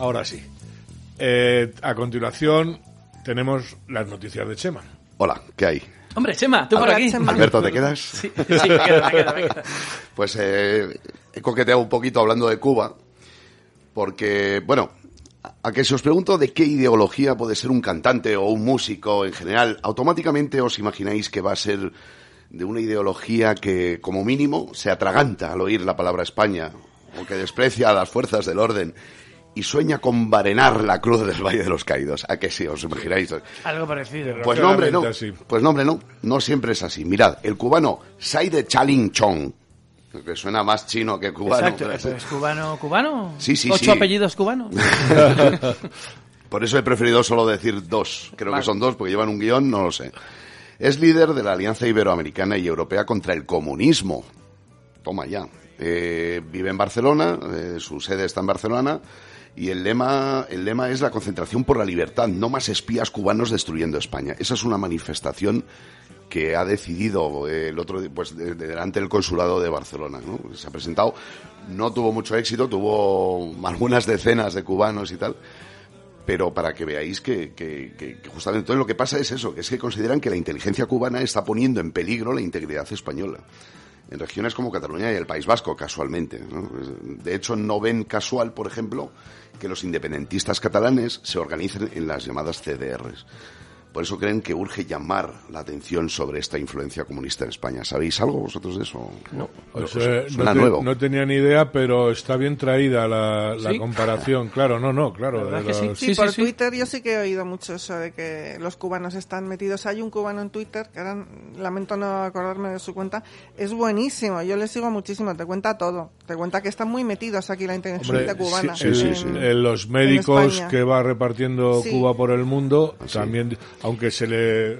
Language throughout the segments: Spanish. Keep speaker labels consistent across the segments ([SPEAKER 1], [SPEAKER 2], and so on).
[SPEAKER 1] Ahora sí. Eh, a continuación tenemos las noticias de Chema.
[SPEAKER 2] Hola, ¿qué hay?
[SPEAKER 3] Hombre, Chema, tú por aquí.
[SPEAKER 4] Chema.
[SPEAKER 2] Alberto, ¿te quedas?
[SPEAKER 3] Sí, sí, me quedo, me quedo, me quedo.
[SPEAKER 2] Pues eh, he coqueteado un poquito hablando de Cuba, porque, bueno, a- a que si os pregunto de qué ideología puede ser un cantante o un músico en general, automáticamente os imagináis que va a ser de una ideología que, como mínimo, se atraganta al oír la palabra España, o que desprecia a las fuerzas del orden y sueña con barenar la cruz del Valle de los Caídos. ¿A que sí os imagináis?
[SPEAKER 3] Algo parecido.
[SPEAKER 2] Pues no, hombre, no.
[SPEAKER 1] Así.
[SPEAKER 2] Pues no, hombre, no. No siempre es así. Mirad, el cubano Saide Chalin Chong, que suena más chino que cubano.
[SPEAKER 3] Exacto, eso es cubano, cubano.
[SPEAKER 2] Sí, sí,
[SPEAKER 3] Ocho
[SPEAKER 2] sí.
[SPEAKER 3] apellidos cubanos.
[SPEAKER 2] Por eso he preferido solo decir dos. Creo
[SPEAKER 3] Vale.
[SPEAKER 2] que son dos porque llevan un guion, no lo sé. Es líder de la Alianza Iberoamericana y Europea contra el Comunismo. Toma ya. Eh, vive en Barcelona, eh, su sede está en Barcelona. Y el lema, el lema es la concentración por la libertad, no más espías cubanos destruyendo España. Esa es una manifestación que ha decidido eh, el otro pues de- de delante del consulado de Barcelona se ha presentado no tuvo mucho éxito tuvo algunas decenas de cubanos y tal pero para que veáis que- que justamente entonces lo que pasa es eso, que es que consideran que la inteligencia cubana está poniendo en peligro la integridad española. En regiones como Cataluña y el País Vasco, casualmente. De hecho, no ven casual, por ejemplo, que los independentistas catalanes se organicen en las llamadas CDRs. Por eso creen que urge llamar la atención sobre esta influencia comunista en España. ¿Sabéis algo vosotros de eso? No.
[SPEAKER 1] Pues, eh,
[SPEAKER 2] suena
[SPEAKER 1] no, te-
[SPEAKER 2] nuevo.
[SPEAKER 1] no tenía ni idea, pero está bien traída la, la
[SPEAKER 3] ¿Sí?
[SPEAKER 1] comparación. Claro, no, no, claro. De
[SPEAKER 3] sí.
[SPEAKER 1] los-
[SPEAKER 4] Sí,
[SPEAKER 3] Sí,
[SPEAKER 4] por. Twitter yo sí que he oído mucho eso de que los cubanos están metidos. Hay un cubano en Twitter, que ahora lamento no acordarme de su cuenta, es buenísimo, yo le sigo muchísimo, te cuenta todo. Te cuenta que están muy metidos aquí la inteligencia cubana.
[SPEAKER 2] sí, sí,
[SPEAKER 4] en-
[SPEAKER 2] sí.
[SPEAKER 1] eh, los médicos que va repartiendo
[SPEAKER 4] Sí.
[SPEAKER 1] Cuba por el mundo,
[SPEAKER 2] Ah,
[SPEAKER 1] también, aunque se le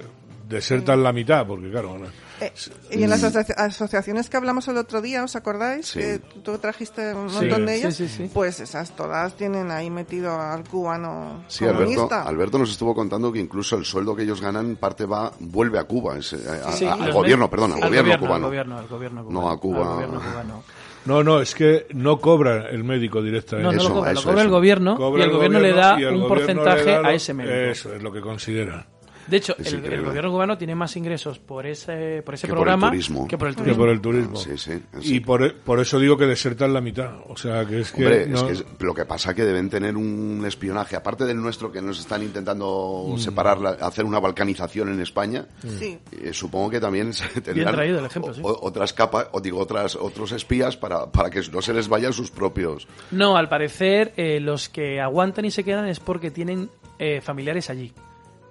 [SPEAKER 1] desertan la mitad, porque claro, no-
[SPEAKER 4] Eh, y en las asocia- asociaciones que hablamos el otro día, ¿os acordáis?
[SPEAKER 2] Sí.
[SPEAKER 4] Que tú trajiste un
[SPEAKER 1] Sí.
[SPEAKER 4] montón de ellas.
[SPEAKER 3] sí, sí.
[SPEAKER 4] Pues esas todas tienen ahí metido al cubano
[SPEAKER 2] Sí, Alberto,
[SPEAKER 4] comunista.
[SPEAKER 2] Alberto nos estuvo contando que incluso el sueldo que ellos ganan parte va vuelve a Cuba, es, a-
[SPEAKER 3] Sí,
[SPEAKER 2] a- al gobierno, perdón, al
[SPEAKER 3] al
[SPEAKER 2] gobierno,
[SPEAKER 3] Al
[SPEAKER 2] cubano.
[SPEAKER 3] gobierno, al gobierno cubano.
[SPEAKER 2] No a Cuba.
[SPEAKER 3] Al gobierno cubano.
[SPEAKER 1] no, no, es que no cobra el médico directamente.
[SPEAKER 3] No, no
[SPEAKER 2] Eso,
[SPEAKER 3] lo cobra,
[SPEAKER 2] eso,
[SPEAKER 3] lo cobra el gobierno
[SPEAKER 1] Cobra
[SPEAKER 3] y el,
[SPEAKER 1] el
[SPEAKER 3] gobierno, le da un
[SPEAKER 1] gobierno
[SPEAKER 3] porcentaje
[SPEAKER 1] le da lo-
[SPEAKER 3] a ese médico.
[SPEAKER 1] Eso es lo que considera.
[SPEAKER 3] De hecho,
[SPEAKER 2] Es
[SPEAKER 3] el, gobierno cubano tiene más ingresos por ese, por ese
[SPEAKER 2] Que por el
[SPEAKER 3] programa
[SPEAKER 2] turismo.
[SPEAKER 3] que por el
[SPEAKER 1] Que
[SPEAKER 3] turismo.
[SPEAKER 1] por el turismo.
[SPEAKER 2] Sí, sí,
[SPEAKER 1] Y por, por eso digo que desertan la mitad. O sea, que es que.
[SPEAKER 2] Hombre,
[SPEAKER 1] no-
[SPEAKER 2] es que es- lo que pasa que deben tener un espionaje, aparte del nuestro que nos están intentando
[SPEAKER 3] Mm.
[SPEAKER 2] separar, la- hacer una balcanización en España,
[SPEAKER 4] Sí.
[SPEAKER 2] eh, supongo que también se tendrán
[SPEAKER 3] traído el ejemplo, sí.
[SPEAKER 2] o- otras capas, o digo, otras, otros espías para, para que no se les vayan sus propios.
[SPEAKER 3] No, al parecer eh, los que aguantan y se quedan es porque tienen eh, familiares allí.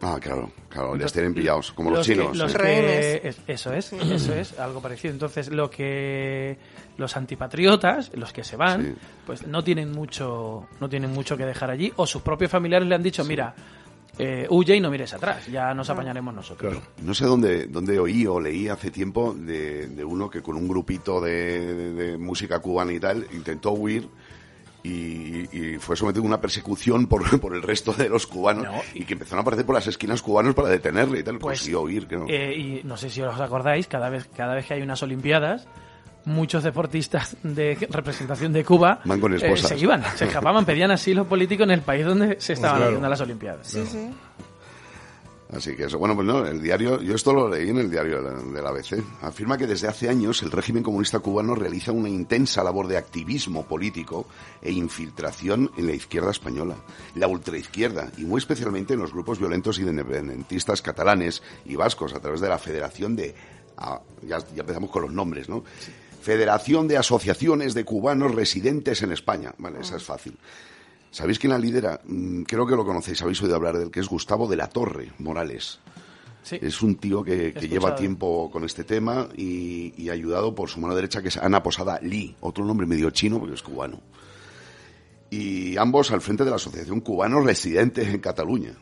[SPEAKER 2] Ah, claro, claro, les tienen pillados, como los,
[SPEAKER 3] Los que-
[SPEAKER 2] chinos.
[SPEAKER 3] los
[SPEAKER 2] ¿eh?
[SPEAKER 3] que-
[SPEAKER 4] Rehenes.
[SPEAKER 3] es- eso es, eso es, algo parecido. Entonces, lo que los antipatriotas, los que se van,
[SPEAKER 2] Sí.
[SPEAKER 3] pues no tienen mucho, no tienen mucho que dejar allí, o sus propios familiares le han dicho, mira, eh, huye y no mires atrás, ya nos apañaremos nosotros.
[SPEAKER 1] Claro.
[SPEAKER 2] No sé dónde, dónde oí o leí hace tiempo de, de uno que con un grupito de, de- de música cubana y tal intentó huir y, y fue sometido a una persecución por, por el resto de los cubanos
[SPEAKER 3] No,
[SPEAKER 2] y que empezaron a aparecer por las esquinas cubanos para detenerle y tal.
[SPEAKER 3] Pues,
[SPEAKER 2] Consiguió huir, creo.
[SPEAKER 3] Eh, y no sé si os acordáis, cada vez, cada vez que hay unas Olimpiadas, muchos deportistas de representación de Cuba
[SPEAKER 2] Van con
[SPEAKER 3] eh,
[SPEAKER 2] esposas.
[SPEAKER 3] se iban, se escapaban, pedían asilo político en el país donde se estaban
[SPEAKER 1] Claro.
[SPEAKER 3] haciendo las Olimpiadas.
[SPEAKER 4] Sí, sí.
[SPEAKER 2] Así que eso, bueno, pues no, el diario, yo esto lo leí en el diario de la- del ABC. Afirma que desde hace años el régimen comunista cubano realiza una intensa labor de activismo político e infiltración en la izquierda española, la ultraizquierda, y muy especialmente en los grupos violentos y de independentistas catalanes y vascos a través de la Federación de... ah, ya, ya empezamos con los nombres, ¿no? Federación de Asociaciones de Cubanos Residentes en España. Vale, esa es fácil. ¿Sabéis quién la lidera? Mm, Creo que lo conocéis, habéis oído hablar del que es Gustavo de la Torre Morales.
[SPEAKER 3] Sí.
[SPEAKER 2] Es un tío que, lleva tiempo con este tema y, y ayudado por su mano derecha, que es Ana Posada Lee, otro nombre medio chino porque es cubano. Y ambos al frente de la Asociación Cubanos Residentes en Cataluña.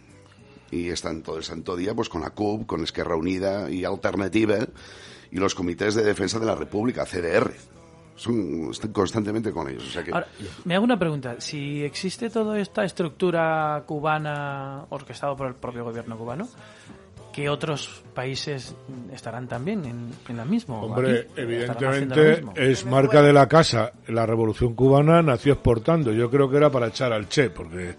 [SPEAKER 2] Y están todo el santo día pues con la CUP, con Esquerra Unida y Alternativa y los comités de defensa de la República, CDR. Son, están constantemente con ellos. O sea que,
[SPEAKER 3] Ahora, me hago una pregunta. Si existe toda esta estructura cubana orquestada por el propio gobierno cubano, ¿qué otros países estarán también en, en la misma?
[SPEAKER 1] Hombre,
[SPEAKER 3] Aquí,
[SPEAKER 1] evidentemente es marca de la casa. La revolución cubana nació exportando. Yo creo que era para echar al Che, porque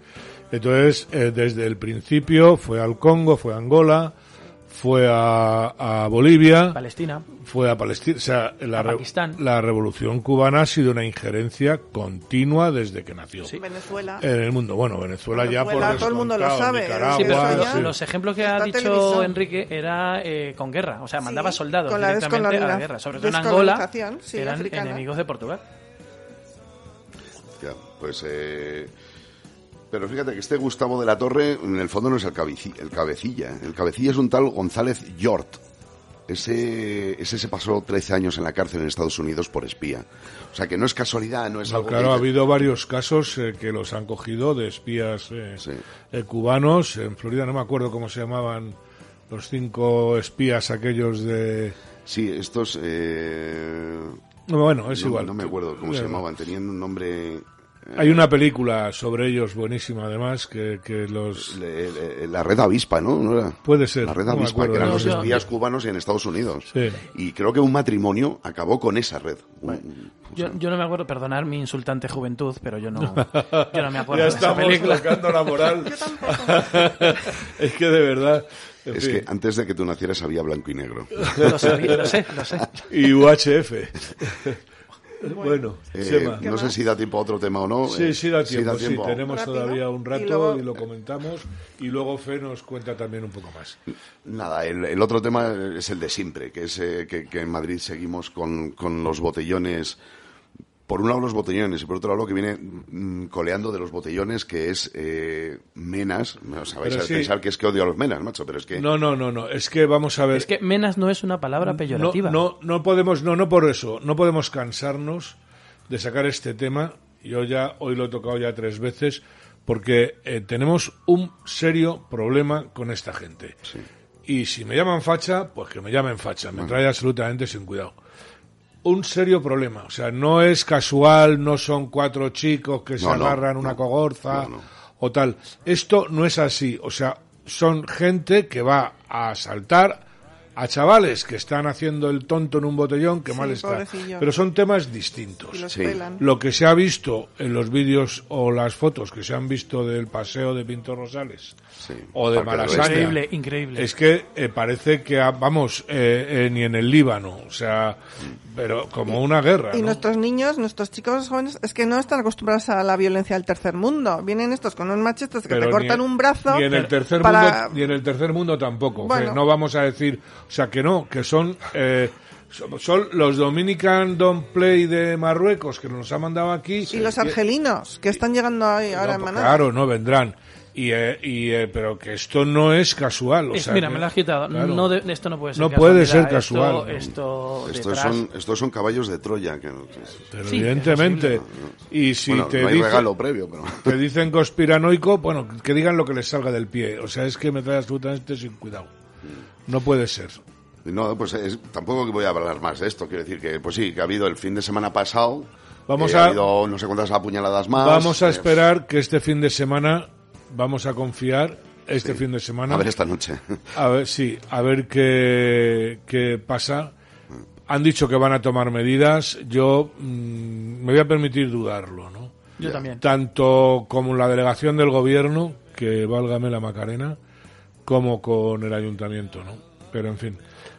[SPEAKER 1] entonces eh, desde el principio fue al Congo, fue a Angola, fue a, a Bolivia,
[SPEAKER 3] Palestina.
[SPEAKER 1] fue a Palestina. O sea, la,
[SPEAKER 3] A
[SPEAKER 1] re-
[SPEAKER 3] Pakistán.
[SPEAKER 1] la revolución cubana ha sido una injerencia continua desde que nació.
[SPEAKER 4] Venezuela.
[SPEAKER 1] En el mundo, bueno, Venezuela, ya por
[SPEAKER 4] todo el mundo lo sabe.
[SPEAKER 1] Nicaragua,
[SPEAKER 3] Sí, pero
[SPEAKER 4] sí.
[SPEAKER 3] los ejemplos que ha dicho. Enrique era eh, con guerra, o sea, mandaba
[SPEAKER 4] Sí,
[SPEAKER 3] soldados
[SPEAKER 4] con la
[SPEAKER 3] directamente a la guerra, sobre todo en Angola,
[SPEAKER 4] sí,
[SPEAKER 3] eran
[SPEAKER 4] africana.
[SPEAKER 3] enemigos de Portugal.
[SPEAKER 2] Ya, pues. eh, pero fíjate que este Gustavo de la Torre, en el fondo no es el, el cabecilla. El cabecilla es un tal González Yort. Ese, ese se pasó 13 años en la cárcel en Estados Unidos por espía. O sea que no es casualidad, no es algo
[SPEAKER 1] claro,
[SPEAKER 2] que
[SPEAKER 1] ha habido varios casos eh, que los han cogido de espías eh,
[SPEAKER 2] Sí.
[SPEAKER 1] eh, cubanos. En Florida no me acuerdo cómo se llamaban los cinco espías aquellos de...
[SPEAKER 2] Sí, estos. eh,
[SPEAKER 1] Bueno, es
[SPEAKER 2] no,
[SPEAKER 1] igual.
[SPEAKER 2] no me acuerdo cómo se llamaban. Tenían un nombre.
[SPEAKER 1] Hay una película sobre ellos buenísima, además, que, que los...
[SPEAKER 2] le- le- la red avispa, ¿no? ¿No era?
[SPEAKER 1] Puede ser,
[SPEAKER 2] La red
[SPEAKER 1] no
[SPEAKER 2] avispa, que eran los espías cubanos en Estados Unidos.
[SPEAKER 1] Sí.
[SPEAKER 2] Y creo que un matrimonio acabó con esa red. Un-
[SPEAKER 3] Yo, yo no me acuerdo, perdonar mi insultante juventud, pero yo no, yo no me acuerdo
[SPEAKER 1] Ya
[SPEAKER 3] de esa
[SPEAKER 1] estamos
[SPEAKER 3] película.
[SPEAKER 1] la moral. es que de verdad... en
[SPEAKER 2] Es
[SPEAKER 1] fin.
[SPEAKER 2] que antes de que tú nacieras había blanco y negro.
[SPEAKER 3] Lo, sabía, lo sé, lo sé.
[SPEAKER 1] Y UHF. bueno,
[SPEAKER 2] Eh, no sé si da tiempo a otro tema o no.
[SPEAKER 1] Sí,
[SPEAKER 2] Eh,
[SPEAKER 1] sí da tiempo, sí, tenemos
[SPEAKER 4] Rápido.
[SPEAKER 1] todavía un rato
[SPEAKER 4] Y
[SPEAKER 1] lo comentamos y luego Fe nos cuenta también un poco más.
[SPEAKER 2] Nada, el, el otro tema es el de siempre, que es eh, que, que en Madrid seguimos con, con los botellones. Por un lado los botellones y por otro lado lo que viene mm, coleando de los botellones, que es eh, menas. O sea, vais
[SPEAKER 1] Pero
[SPEAKER 2] a
[SPEAKER 1] sí.
[SPEAKER 2] pensar que es que odio a los menas, macho, pero es que...
[SPEAKER 1] No, no, no, no, es que vamos a ver.
[SPEAKER 3] Es que menas no es una palabra
[SPEAKER 1] no,
[SPEAKER 3] peyorativa.
[SPEAKER 1] no, no podemos, no, no por eso, no podemos cansarnos de sacar este tema. Yo ya hoy lo he tocado ya tres veces porque eh, tenemos un serio problema con esta gente. Y si me llaman facha, pues que me llamen facha, me trae absolutamente sin cuidado. Un serio problema, o sea, no es casual, no son cuatro chicos que se
[SPEAKER 2] No, no,
[SPEAKER 1] agarran una cogorza o tal. Esto no es así, o sea, son gente que va a asaltar a chavales que están haciendo el tonto en un botellón, que
[SPEAKER 4] Sí,
[SPEAKER 1] mal está.
[SPEAKER 4] pobrecillo.
[SPEAKER 1] Pero son temas distintos.
[SPEAKER 4] Y los
[SPEAKER 2] Sí.
[SPEAKER 4] pelan.
[SPEAKER 1] Lo que se ha visto en los vídeos o las fotos que se han visto del paseo de Pinto Rosales
[SPEAKER 2] Sí.
[SPEAKER 1] o de Malasaña.
[SPEAKER 3] Increíble, increíble.
[SPEAKER 1] es que eh, parece que, vamos, eh, eh, ni en el Líbano, o sea, pero como una guerra.
[SPEAKER 4] Y
[SPEAKER 1] ¿no?
[SPEAKER 4] nuestros niños, nuestros chicos jóvenes, es que no están acostumbrados a la violencia del tercer mundo. Vienen estos con unos machetes que
[SPEAKER 1] Pero
[SPEAKER 4] te cortan un brazo.
[SPEAKER 1] Ni en el tercer
[SPEAKER 4] para-
[SPEAKER 1] mundo, ni en el tercer mundo tampoco.
[SPEAKER 4] Bueno.
[SPEAKER 1] no vamos a decir, o sea, que no, que son, eh, son, son los Dominican Don't Play de Marruecos que nos ha mandado aquí.
[SPEAKER 4] Y los argelinos, que están llegando ahí ahora
[SPEAKER 1] No,
[SPEAKER 4] en manada.
[SPEAKER 1] claro, no vendrán. Y, eh, y, eh, pero que esto no es casual. o
[SPEAKER 3] Es-
[SPEAKER 1] sea,
[SPEAKER 3] mira,
[SPEAKER 1] que-
[SPEAKER 3] me lo has quitado.
[SPEAKER 1] claro.
[SPEAKER 3] No de- esto no puede ser
[SPEAKER 1] No puede ser casual,
[SPEAKER 3] Esto,
[SPEAKER 2] Estos son, estos son caballos de Troya. Que, no- que-
[SPEAKER 1] Pero
[SPEAKER 3] Sí,
[SPEAKER 1] evidentemente.
[SPEAKER 3] es
[SPEAKER 1] Y si
[SPEAKER 2] bueno,
[SPEAKER 1] te
[SPEAKER 2] no hay
[SPEAKER 1] dicen-
[SPEAKER 2] regalo previo, pero...
[SPEAKER 1] te dicen conspiranoico, bueno, que digan lo que les salga del pie. O sea, es que me trae absolutamente sin cuidado. No puede ser.
[SPEAKER 2] No, pues es- tampoco que voy a hablar más de esto. Quiero decir que, pues sí, que ha habido el fin de semana pasado.
[SPEAKER 1] Vamos
[SPEAKER 2] eh,
[SPEAKER 1] a-
[SPEAKER 2] Ha habido no sé cuántas apuñaladas más.
[SPEAKER 1] Vamos a
[SPEAKER 2] eh,
[SPEAKER 1] esperar que este fin de semana, vamos a confiar este fin de semana.
[SPEAKER 2] A ver esta noche.
[SPEAKER 1] A ver, sí, a ver qué, qué pasa. Han dicho que van a tomar medidas. Yo mm, me voy a permitir dudarlo, ¿no?
[SPEAKER 3] Yo también.
[SPEAKER 1] Tanto como la delegación del gobierno, que válgame la Macarena, como con el ayuntamiento, ¿no? Pero en fin.